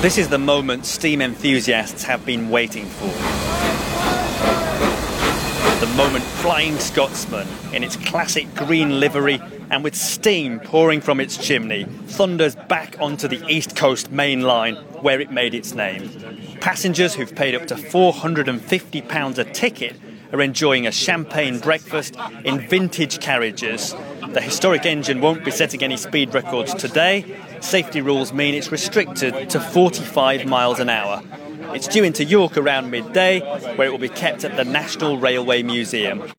This is the moment steam enthusiasts have been waiting for. The moment Flying Scotsman, in its classic green livery and with steam pouring from its chimney, thunders back onto the East Coast main line where it made its name. Passengers who've paid up to £450 a ticket are enjoying a champagne breakfast in vintage carriages. The historic engine won't be setting any speed records today. Safety rules mean it's restricted to 45 miles an hour. It's due into York around midday, where it will be kept at the National Railway Museum.